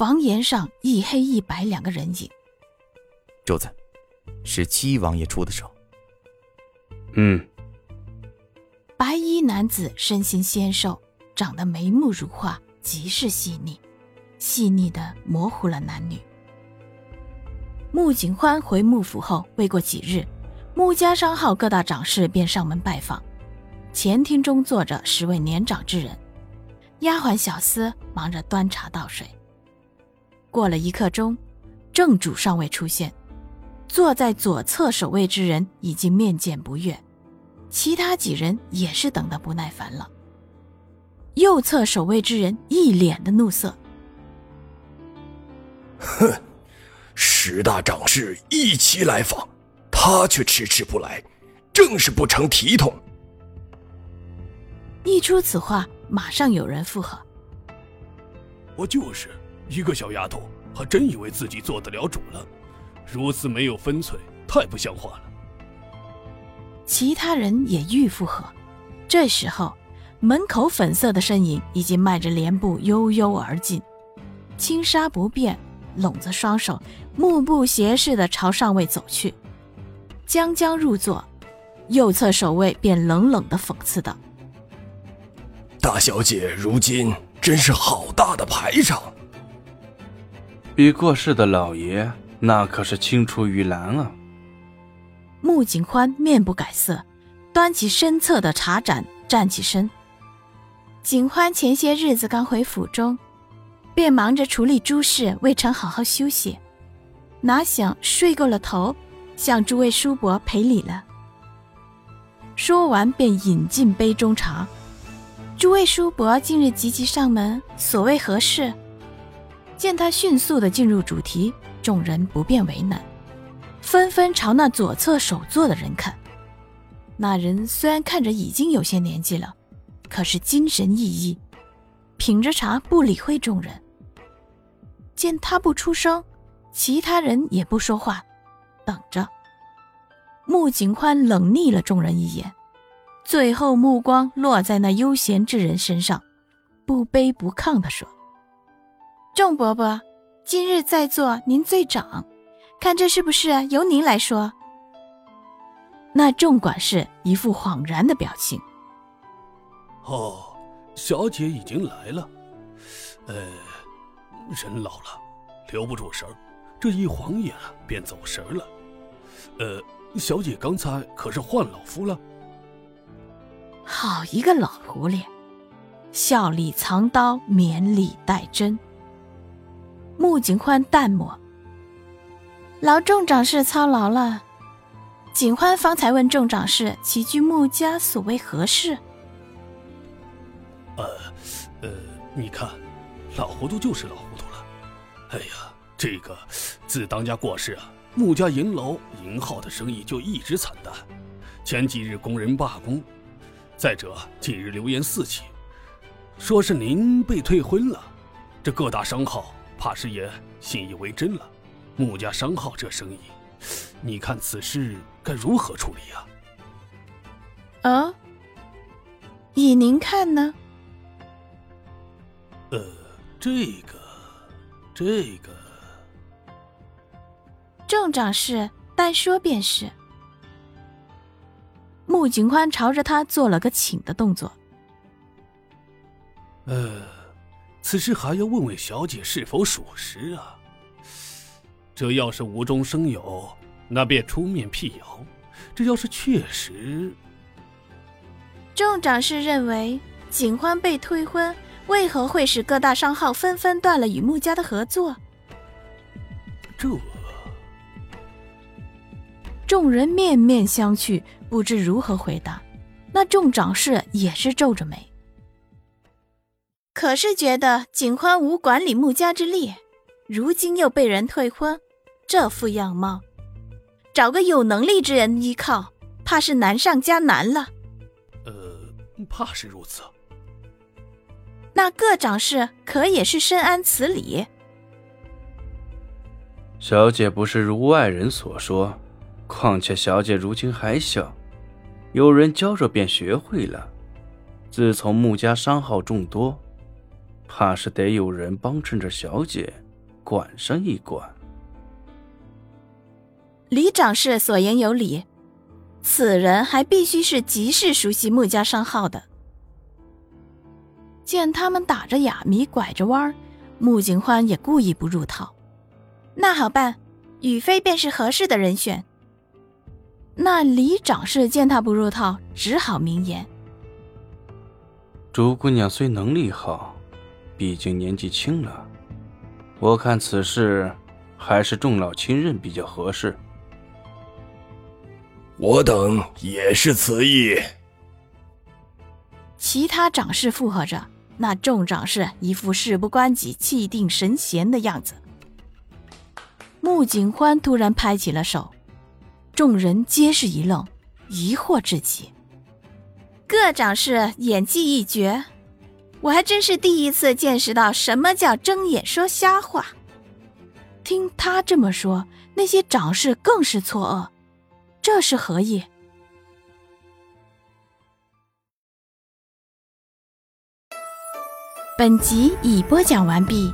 房檐上一黑一白两个人影。周子，是七王爷出的手。嗯。白衣男子身形纤瘦，长得眉目如画，极是细腻，细腻的模糊了男女。穆景欢回穆府后，未过几日，穆家商号各大长事便上门拜访。前厅中坐着十位年长之人，丫鬟小厮忙着端茶倒水。过了一刻钟，正主尚未出现，坐在左侧守卫之人已经面见不悦，其他几人也是等得不耐烦了。右侧守卫之人一脸的怒色：“哼，十大长士一齐来访，他却迟迟不来，正是不成体统。”一出此话，马上有人附和：“我就是。”一个小丫头还真以为自己做得了主了，如此没有分寸，太不像话了。其他人也欲附和，这时候门口粉色的身影已经迈着莲步悠悠而进，轻纱不变，拢着双手，目不斜视地朝上位走去。将将入座，右侧守卫便冷冷地讽刺道：“大小姐如今真是好大的排场。”比过世的老爷那可是青出于蓝啊！穆景欢面不改色，端起身侧的茶盏，站起身。景欢前些日子刚回府中，便忙着处理诸事，未曾好好休息，哪想睡过了头，向诸位叔伯赔礼了。说完，便饮尽杯中茶。诸位叔伯近日急急上门，所谓何事？见他迅速的进入主题，众人不便为难，纷纷朝那左侧首座的人看。那人虽然看着已经有些年纪了，可是精神奕奕，品着茶不理会众人。见他不出声，其他人也不说话，等着。穆景宽冷睨了众人一眼，最后目光落在那悠闲之人身上，不卑不亢地说。众伯伯，今日在座您最长，看这是不是由您来说？那众管事一副恍然的表情。哦，小姐已经来了。呃，人老了，留不住神儿，这一晃眼便走神了。呃，小姐刚才可是换老夫了？好一个老狐狸，笑里藏刀，绵里带针。穆景欢淡漠：“劳众长事操劳了。”景欢方才问众长事：“齐居穆家所为何事？”呃，呃，你看，老糊涂就是老糊涂了。哎呀，这个自当家过世啊，穆家银楼银号的生意就一直惨淡。前几日工人罢工，再者近日流言四起，说是您被退婚了，这各大商号。怕是也信以为真了。穆家商号这生意，你看此事该如何处理呀？啊？以您看呢？呃，这个，这个，众长事，但说便是。穆景宽朝着他做了个请的动作。呃。此事还要问问小姐是否属实啊？这要是无中生有，那便出面辟谣；这要是确实，众长士认为景欢被退婚，为何会使各大商号纷纷断了与穆家的合作？这……众人面面相觑，不知如何回答。那众长士也是皱着眉。可是觉得景欢无管理穆家之力，如今又被人退婚，这副样貌，找个有能力之人依靠，怕是难上加难了。呃，怕是如此。那各长事可也是深谙此理。小姐不是如外人所说，况且小姐如今还小，有人教着便学会了。自从穆家商号众多，怕是得有人帮衬着小姐，管上一管。李长氏所言有理，此人还必须是极是熟悉穆家商号的。见他们打着哑谜，拐着弯儿，穆景欢也故意不入套。那好办，宇飞便是合适的人选。那李长氏见他不入套，只好明言：“朱姑娘虽能力好，毕竟年纪轻了，我看此事还是重老亲任比较合适。”我等也是此意。其他掌事附和着。那众掌事一副事不关己、气定神闲的样子。穆景欢突然拍起了手，众人皆是一愣，疑惑至极。各掌事演技一绝，我还真是第一次见识到什么叫睁眼说瞎话。听他这么说，那些掌事更是错愕，这是何意？本集已播讲完毕。